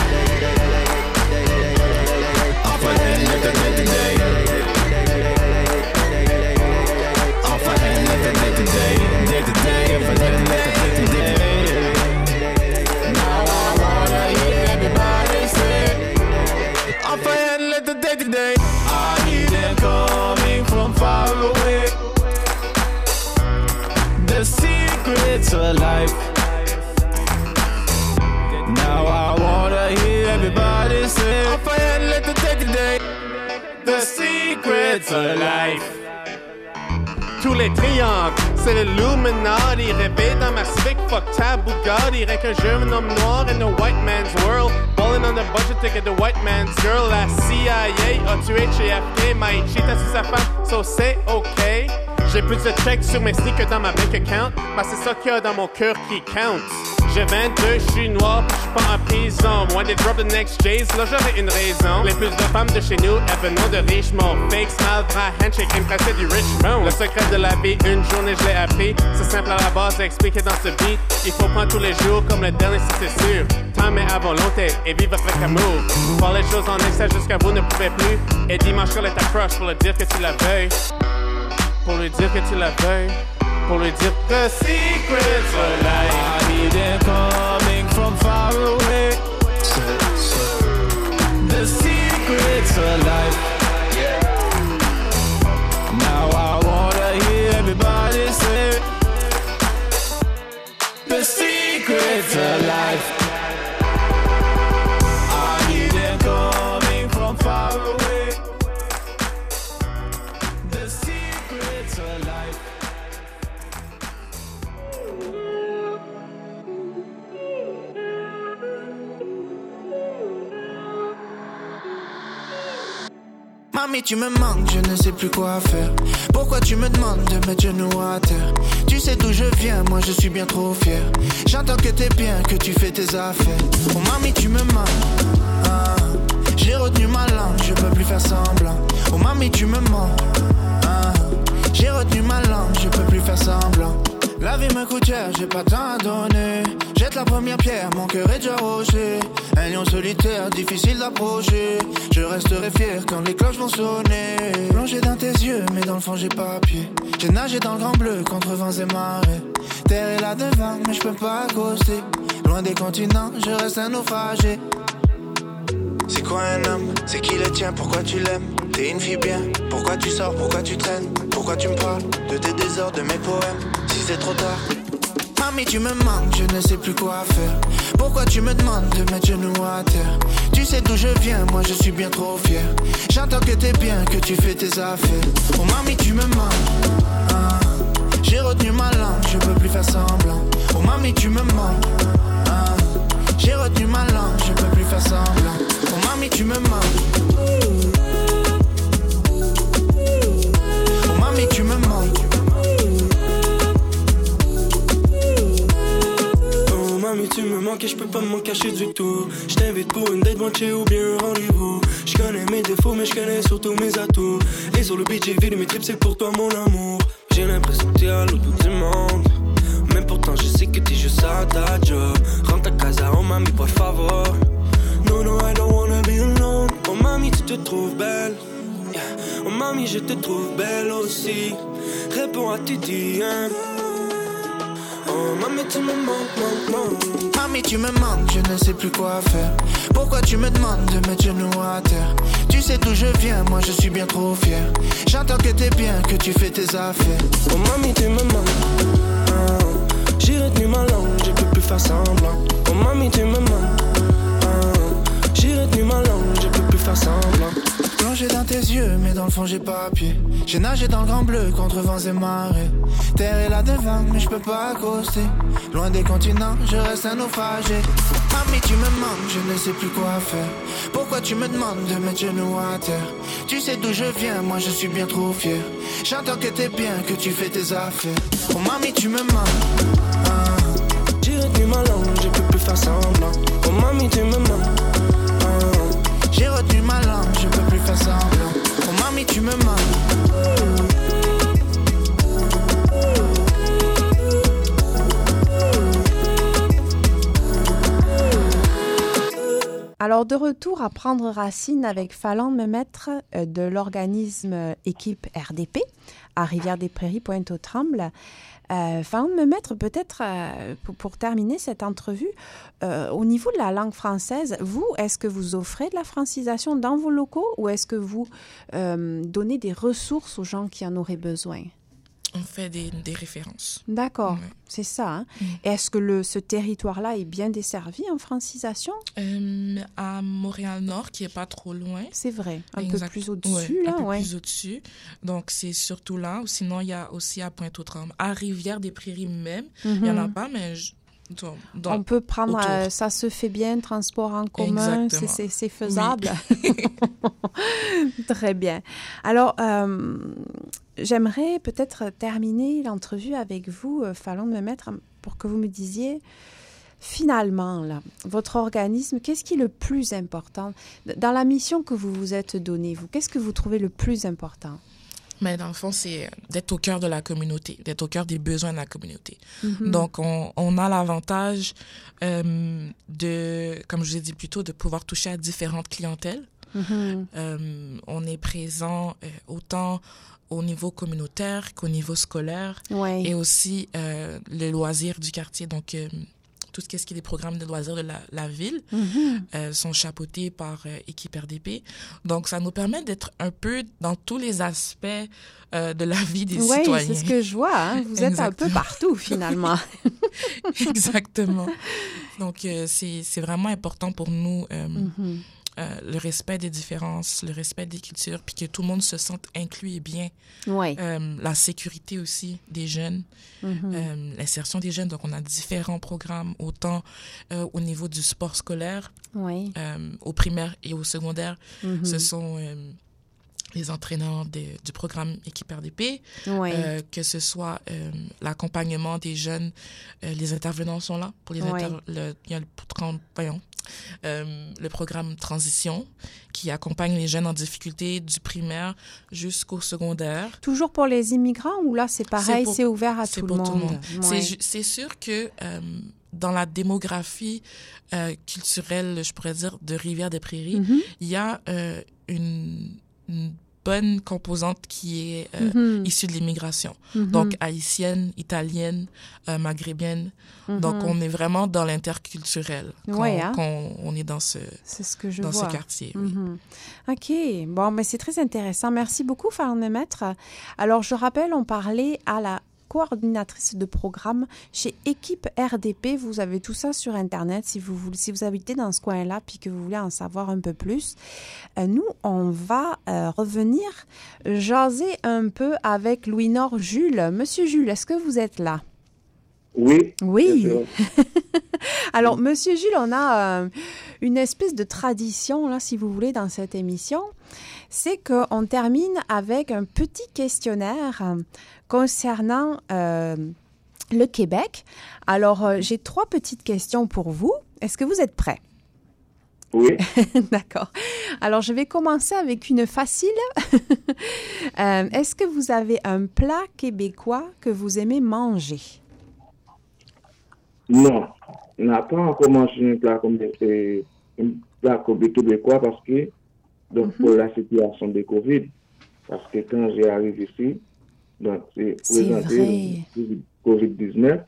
secrets of life. Tous les triangles, c'est l'Illuminati Rêver dans ma Civic, fuck ta Bugatti Rien qu'un jeune homme noir in a white man's world. Balling on the budget to get the white man's girl. La CIA a tué JFK M'a cheat sur sa femme, so c'est ok. J'ai plus de checks sur mes sneakers dans ma bank account. Bah c'est ça qu'il a dans mon cœur qui compte j'ai 22, je suis noir, pis je pas en prison. When they drop the next J's, là j'aurais une raison. Les plus de femmes de chez nous, elles venant de Richmond. Fake smile, bras, handshake, passer du Richmond. Le secret de la vie, une journée je l'ai appris. C'est simple à la base à expliquer dans ce beat. Il faut prendre tous les jours comme le dernier, si c'est sûr. Temps est à volonté et vivre avec amour. Voir les choses en excès jusqu'à vous ne pouvez plus. Et dimanche, quand ta crush pour lui dire que tu la veuilles. Pour lui dire que tu la veuilles. pour lui dire The secrets of life. I hear them coming from far away. The secrets of life. Now I wanna hear everybody say The secrets of life. Mamie, tu me manques, je ne sais plus quoi faire. Pourquoi tu me demandes de mettre genoux à terre? Tu sais d'où je viens, moi je suis bien trop fier. J'entends que t'es bien, que tu fais tes affaires. Oh mamie, tu me manques. Ah, J'ai retenu ma langue, je peux plus faire semblant. Oh mamie, tu me mens. Ah, J'ai retenu ma langue, je peux plus faire semblant. La vie me coûte cher, j'ai pas tant à donner. Jette la première pierre, mon cœur est déjà rocher. Un lion solitaire, difficile d'approcher. Je resterai fier quand les cloches vont sonner. Plongé dans tes yeux, mais dans le fond j'ai pas pied. J'ai nagé dans le grand bleu contre vents et marées. Terre est là devant, mais je peux pas accoster. Loin des continents, je reste un naufragé. C'est quoi un homme? C'est qui le tien? Pourquoi tu l'aimes? T'es une fille bien Pourquoi tu sors? Pourquoi tu traînes? Pourquoi tu me parles De tes désordres, de mes poèmes? Si c'est trop tard Mamie tu me manques, je ne sais plus quoi faire. Pourquoi tu me demandes de mettre genoux à terre? Tu sais d'où je viens, moi je suis bien trop fier. J'entends que t'es bien, que tu fais tes affaires. Oh mamie tu me manques. Ah, J'ai retenu ma langue, je peux plus faire semblant. Oh mamie tu me manques. Ah, J'ai retenu ma langue, je peux plus faire semblant. Oh mamie tu me manques Tu me manques et je peux pas m'en cacher du tout. Je t'invite pour une date moitié ou bien un rendez-vous. Je connais mes défauts mais je connais surtout mes atouts. Et sur le beat j'ai mes trips c'est pour toi mon amour. J'ai l'impression que t'es à l'autre bout du monde. Mais pourtant je sais que t'es juste à ta job. Rentre à casa oh mamie por favor. No no I don't wanna be alone. Oh mamie tu te trouves belle. Oh mamie je te trouve belle aussi. Réponds à hein Oh mamie tu me manques, manques, manques. Mamie tu me manques, je ne sais plus quoi faire. Pourquoi tu me demandes de mettre genoux à terre? Tu sais d'où je viens, moi je suis bien trop fier. J'entends que t'es bien, que tu fais tes affaires. Oh mamie tu me manques. Ah, J'ai retenu ma langue, je peux plus faire semblant. Oh mamie tu me manques. Ah, J'ai retenu ma langue, je peux plus faire semblant Plongé dans tes yeux, mais dans le fond j'ai pas pied J'ai nagé dans le grand bleu contre vents et marées. Terre est là devant, mais je peux pas accoster. Loin des continents, je reste un naufragé. Mamie tu me manques, je ne sais plus quoi faire. Pourquoi tu me demandes de mettre genoux à terre? Tu sais d'où je viens, moi je suis bien trop fier. J'entends que t'es bien, que tu fais tes affaires. Oh mamie tu me manques. Ah. J'ai Alors, de retour à prendre racine avec Fallon Memetre euh, de l'organisme Équipe RDP à Rivière-des-Prairies, Pointe-aux-Trembles. Euh, Memetre, peut-être euh, pour, terminer cette entrevue, euh, au niveau de la langue française, vous, est-ce que vous offrez de la francisation dans vos locaux ou est-ce que vous donnez des ressources aux gens qui en auraient besoin? On fait des, des références. D'accord, c'est ça. hein. Est-ce que le, ce territoire-là est bien desservi en francisation? Euh, à Montréal-Nord, qui est pas trop loin. C'est vrai, un peu plus au-dessus, ouais, là, un peu ouais. plus au-dessus. Donc, c'est surtout là. Sinon, il y a aussi à Pointe-aux-Trembles. À Rivière-des-Prairies même, il y en a Mhm. pas, mais... je- On peut prendre, euh, ça se fait bien, transport en commun, c'est faisable. Très bien. Alors, euh, j'aimerais peut-être terminer l'entrevue avec vous, euh, Fallon de me mettre, pour que vous me disiez, finalement, là, votre organisme, qu'est-ce qui est le plus important? Dans la mission que vous vous êtes donnée, vous Qu'est-ce que vous trouvez le plus important? Mais dans le fond, c'est d'être au cœur de la communauté, d'être au cœur des besoins de la communauté. Mhm. Donc, on, on a l'avantage euh, de, comme je vous ai dit plus tôt, de pouvoir toucher à différentes clientèles. Mhm. Euh, on est présent euh, autant au niveau communautaire qu'au niveau scolaire Ouais. et aussi euh, les loisirs du quartier. Donc, euh, tout ce qui est des programmes de loisirs de la, la ville Mhm. euh, sont chapeautés par Équipe RDP. Donc, ça nous permet d'être un peu dans tous les aspects de la vie des Oui, citoyens. c'est ce que je vois. hein. Vous êtes un peu partout, finalement. Exactement. Donc, c'est vraiment important pour nous Mhm. Euh, le respect des différences, le respect des cultures, puis que tout le monde se sente inclus et bien. Ouais. Euh, la sécurité aussi des jeunes, Mhm. euh, l'insertion des jeunes. Donc, on a différents programmes, autant au niveau du sport scolaire, euh, au primaire et au secondaire. Mhm. Ce sont les entraîneurs du programme Équipe RDP, Oui. euh, que ce soit euh, l'accompagnement des jeunes, euh, les intervenants sont là pour les Oui. inter- le, il y a le, tran- voyons, euh, le programme Transition qui accompagne les jeunes en difficulté du primaire jusqu'au secondaire. Toujours pour les immigrants ou là c'est pareil, c'est ouvert à tout le pour monde? C'est Ouais. ju- C'est sûr que euh, dans la démographie euh, culturelle, je pourrais dire, de Rivière-des-Prairies, Mhm. il y a une, une bonne composante qui est euh, Mhm. issue de l'immigration. Mhm. Donc haïtienne, italienne, euh, maghrébienne. Donc Mhm. on est vraiment dans l'interculturel quand, Ouais, hein. quand on est dans ce, C'est ce que je dans vois. ce quartier. oui. OK. Bon, mais c'est très intéressant. Merci beaucoup, Farnemètre. Alors, je rappelle, on parlait à la coordinatrice de programme chez Équipe RDP. Vous avez tout ça sur Internet si vous, voulez, si vous habitez dans ce coin-là puis que vous voulez en savoir un peu plus. Euh, nous, on va euh, revenir jaser un peu avec Louis-Nord Jules. Monsieur Jules, est-ce que vous êtes là? Oui. Oui. Alors, Monsieur Jules, on a euh, une espèce de tradition, là, si vous voulez, dans cette émission. C'est qu'on termine avec un petit questionnaire concernant euh, le Québec. Alors, euh, j'ai trois petites questions pour vous. Est-ce que vous êtes prêts? Oui. D'accord. Alors, je vais commencer avec une facile. Euh, Est-ce que vous avez un plat québécois que vous aimez manger? Non, on n'a pas encore mangé un plat comme euh, un plat comme québécois parce que, donc, Mhm. pour la situation de Covid, parce que quand j'ai arrivé ici, donc, c'est C'est présenté le Covid-19,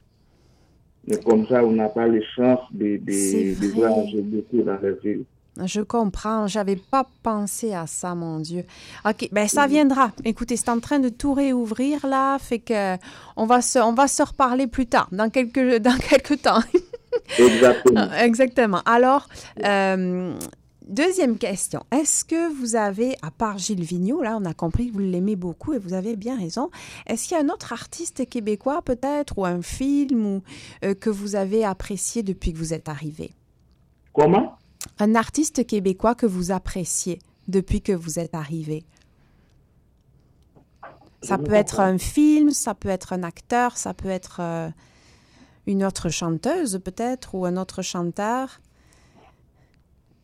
mais comme ça, on n'a pas les chances de, de, de voyager beaucoup dans la ville. Je comprends, j'avais pas pensé à ça, mon Dieu. OK, ben ça viendra. Écoutez, c'est en train de tout réouvrir là, fait que on va se, on va se reparler plus tard, dans quelques, dans quelques temps. Exactement. Exactement. Alors, euh, deuxième question. Est-ce que vous avez, à part Gilles Vigneault, là, on a compris que vous l'aimez beaucoup et vous avez bien raison, est-ce qu'il y a un autre artiste québécois peut-être, ou un film ou, euh, que vous avez apprécié depuis que vous êtes arrivé? Comment? Un artiste québécois que vous appréciez depuis que vous êtes arrivé. Ça peut être un film, ça peut être un acteur, ça peut être euh, une autre chanteuse peut-être ou un autre chanteur.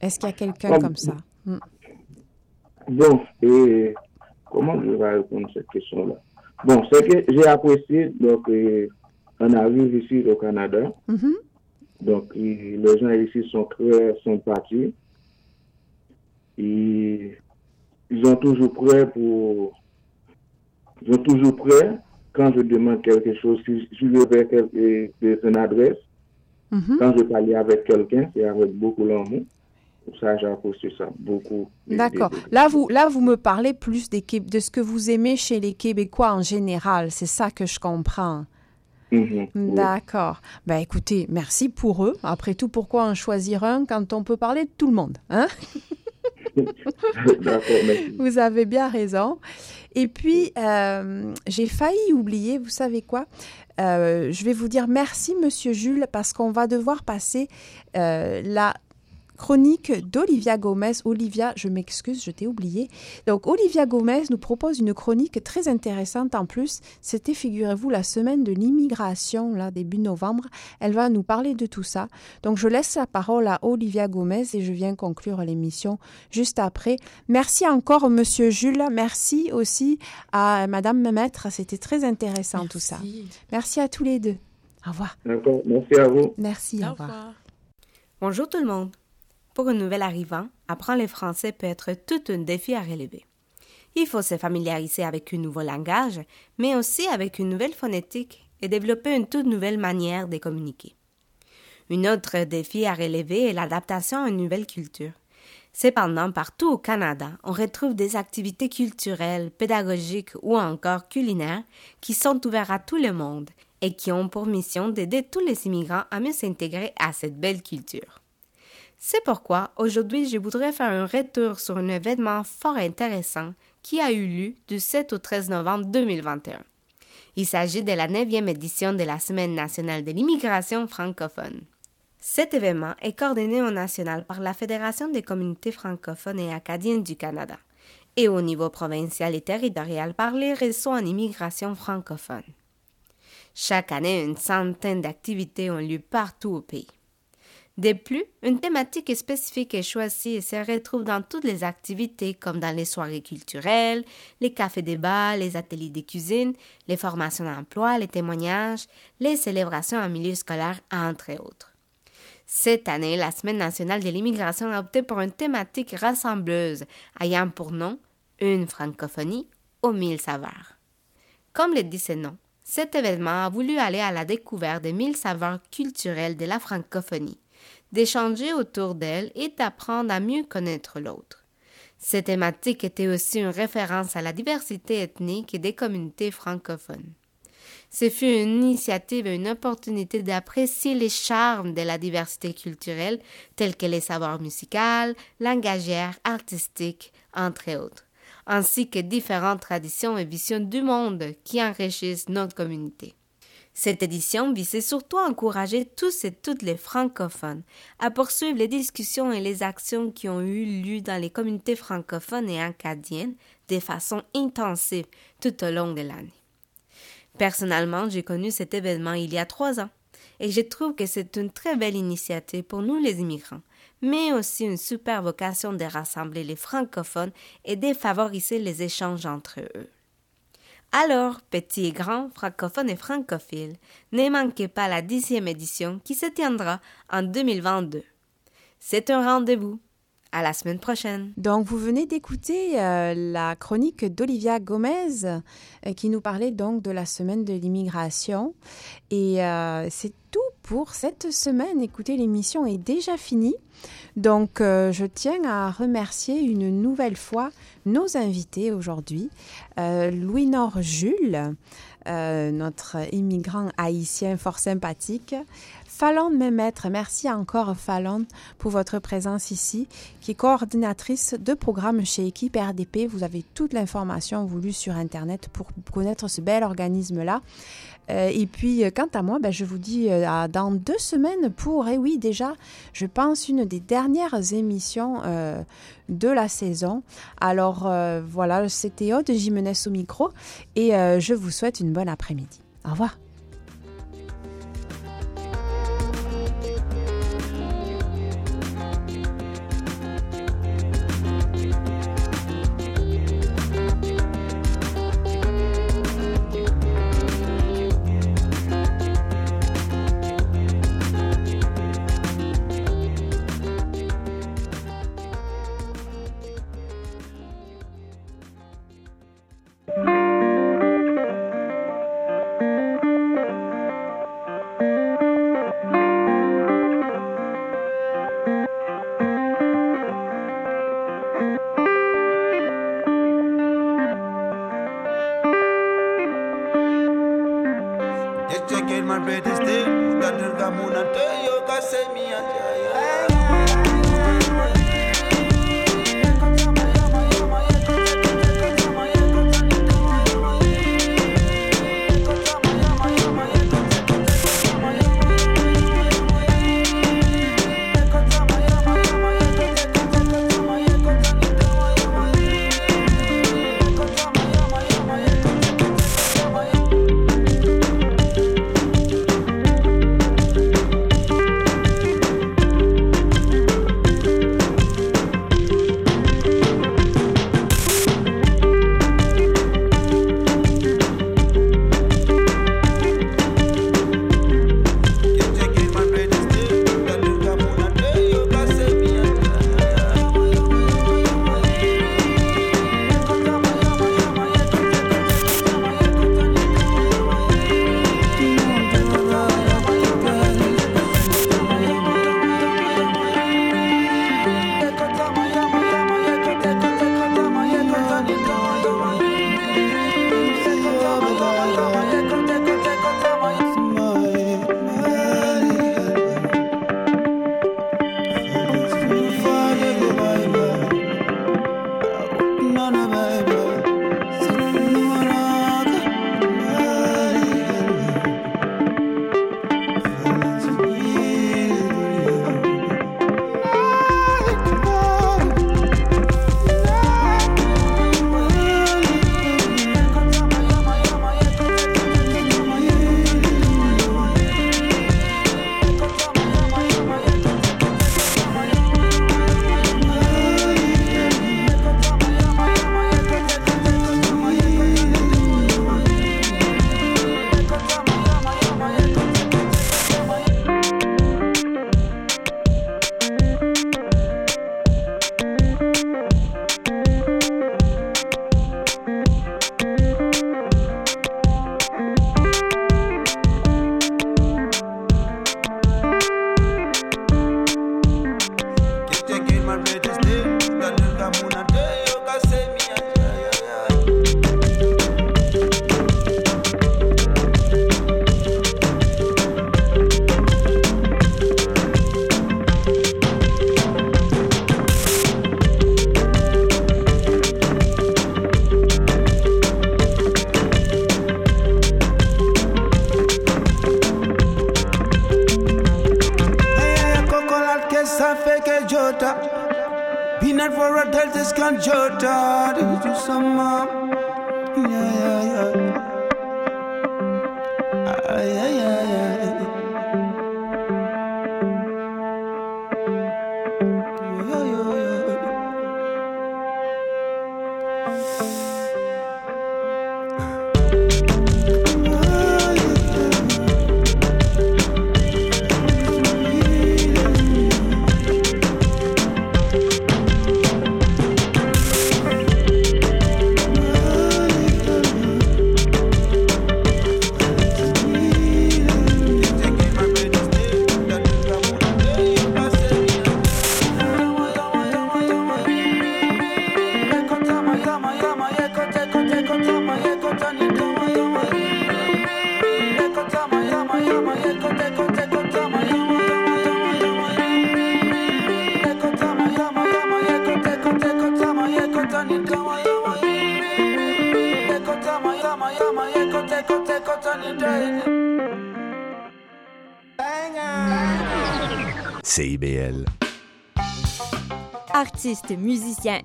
Est-ce qu'il y a quelqu'un Comme- comme ça? Hmm. Bon, et comment je vais répondre à cette question-là? Bon, c'est que j'ai apprécié, donc, euh, on arrive ici au Canada. Mhm. Donc, et les gens ici sont très sympathiques. Et ils sont toujours prêts pour. Ils sont toujours prêts quand je demande quelque chose. Si je vais quelque, euh, une adresse, quand je parle avec quelqu'un, c'est avec beaucoup d'amour. Ça, j'ai apprécié ça beaucoup. D'accord. Là vous, là, vous me parlez plus des, de ce que vous aimez chez les Québécois en général. C'est ça que je comprends. Mhm, oui. D'accord. Ben écoutez, merci pour eux. Après tout, pourquoi en choisir un quand on peut parler de tout le monde, hein? Vous avez bien raison. Et puis, euh, j'ai failli oublier, vous savez quoi? Euh, je vais vous dire merci, Monsieur Jules, parce qu'on va devoir passer euh, la chronique d'Olivia Gomez. Olivia, je m'excuse, je t'ai oublié. Donc, Olivia Gomez nous propose une chronique très intéressante en plus. C'était, figurez-vous, la semaine de l'immigration, là, début novembre. Elle va nous parler de tout ça. Donc, je laisse la parole à Olivia Gomez et je viens conclure l'émission juste après. Merci encore, Monsieur Jules. Merci aussi à Madame Maître. C'était très intéressant tout ça. Merci à tous les deux. Au revoir. D'accord, merci à vous. Merci, au revoir. Bonjour tout le monde. Pour un nouvel arrivant, apprendre le français peut être tout un défi à relever. Il faut se familiariser avec un nouveau langage, mais aussi avec une nouvelle phonétique et développer une toute nouvelle manière de communiquer. Un autre défi à relever est l'adaptation à une nouvelle culture. Cependant, partout au Canada, on retrouve des activités culturelles, pédagogiques ou encore culinaires qui sont ouvertes à tout le monde et qui ont pour mission d'aider tous les immigrants à mieux s'intégrer à cette belle culture. C'est pourquoi aujourd'hui je voudrais faire un retour sur un événement fort intéressant qui a eu lieu du 7 au 13 novembre 2021. Il s'agit de la 9e édition de la Semaine nationale de l'immigration francophone. Cet événement est coordonné au national par la Fédération des communautés francophones et acadiennes du Canada et au niveau provincial et territorial par les réseaux en immigration francophone. Chaque année, une centaine d'activités ont lieu partout au pays. De plus, une thématique spécifique est choisie et se retrouve dans toutes les activités comme dans les soirées culturelles, les cafés débats, les ateliers de cuisine, les formations d'emploi, les témoignages, les célébrations en milieu scolaire, entre autres. Cette année, la Semaine nationale de l'immigration a opté pour une thématique rassembleuse, ayant pour nom une francophonie aux mille saveurs. Comme le dit ce nom, cet événement a voulu aller à la découverte des mille saveurs culturelles de la francophonie d'échanger autour d'elle et d'apprendre à mieux connaître l'autre. Cette thématique était aussi une référence à la diversité ethnique et des communautés francophones. Ce fut une initiative et une opportunité d'apprécier les charmes de la diversité culturelle, tels que les savoirs musicaux, langagières, artistiques, entre autres, ainsi que différentes traditions et visions du monde qui enrichissent notre communauté. Cette édition visait surtout à encourager tous et toutes les francophones à poursuivre les discussions et les actions qui ont eu lieu dans les communautés francophones et acadiennes de façon intensive tout au long de l'année. Personnellement, j'ai connu cet événement il y a trois ans et je trouve que c'est une très belle initiative pour nous les immigrants, mais aussi une super vocation de rassembler les francophones et de favoriser les échanges entre eux. Alors, petits et grands, francophones et francophiles, ne manquez pas la dixième édition qui se tiendra en 2022. C'est un rendez-vous. À la semaine prochaine. Donc, vous venez d'écouter euh, la chronique d'Olivia Gomez euh, qui nous parlait donc de la semaine de l'immigration. Et euh, c'est tout pour cette semaine. Écoutez, l'émission est déjà finie. Donc, je tiens à remercier une nouvelle fois nos invités aujourd'hui. Louis-Nord Jules, notre immigrant haïtien fort sympathique. Fallon Mémètre, merci encore Fallon pour votre présence ici, qui est coordinatrice de programme chez Équipe RDP. Vous avez toute l'information voulue sur Internet pour connaître ce bel organisme-là. Euh, et puis, euh, quant à moi, ben, je vous dis euh, dans deux semaines pour, et eh oui, déjà, je pense, une des dernières émissions de la saison. Alors, voilà, c'était Aude Jimenez au micro et je vous souhaite une bonne après-midi. Au revoir.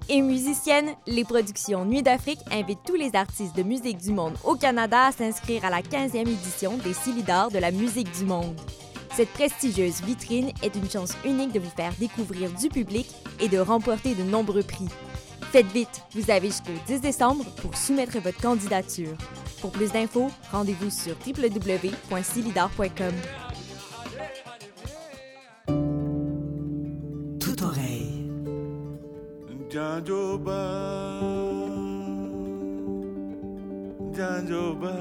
Et musiciennes, les productions Nuit d'Afrique invitent tous les artistes de musique du monde au Canada à s'inscrire à la 15e édition des Silidars de la musique du monde. Cette prestigieuse vitrine est une chance unique de vous faire découvrir du public et de remporter de nombreux prix. Faites vite, vous avez jusqu'au 10 décembre pour soumettre votre candidature. Pour plus d'infos, rendez-vous sur www.silidar.com. Janjoba, Janjoba,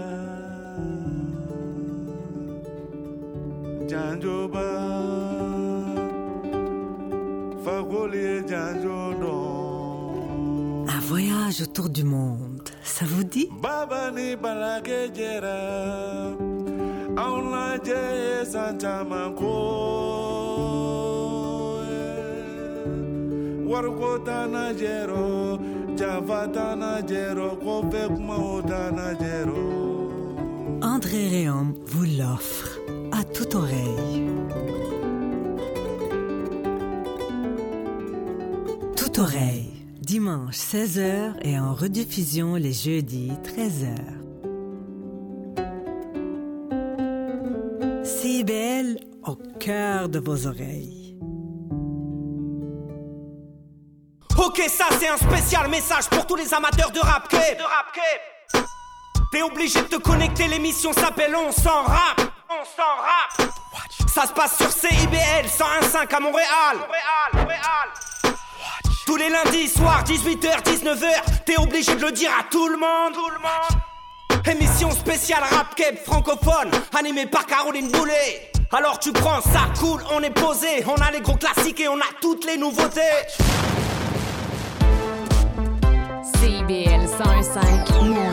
Janjoba, Fagolé Janjodon. Un voyage autour du monde, ça vous dit? Baba ni santamanko. André Réaume vous l'offre à toute oreille. Toute oreille, dimanche 16h et en rediffusion les jeudis 13h. CIBL au cœur de vos oreilles. Ok, ça c'est un spécial message pour tous les amateurs de rap cape. De rap T'es obligé de te connecter, l'émission s'appelle On s'en rap. On s'en rap. Ça se passe sur CIBL 101.5 à Montréal. Montréal, Montréal. Tous les lundis soirs, 18h, 19h, t'es obligé de le dire à tout le monde. Tout le monde. Émission spéciale rap cape francophone, animée par Caroline Boulet. Alors tu prends ça cool, on est posé, on a les gros classiques et on a toutes les nouveautés. 101.5 Montréal.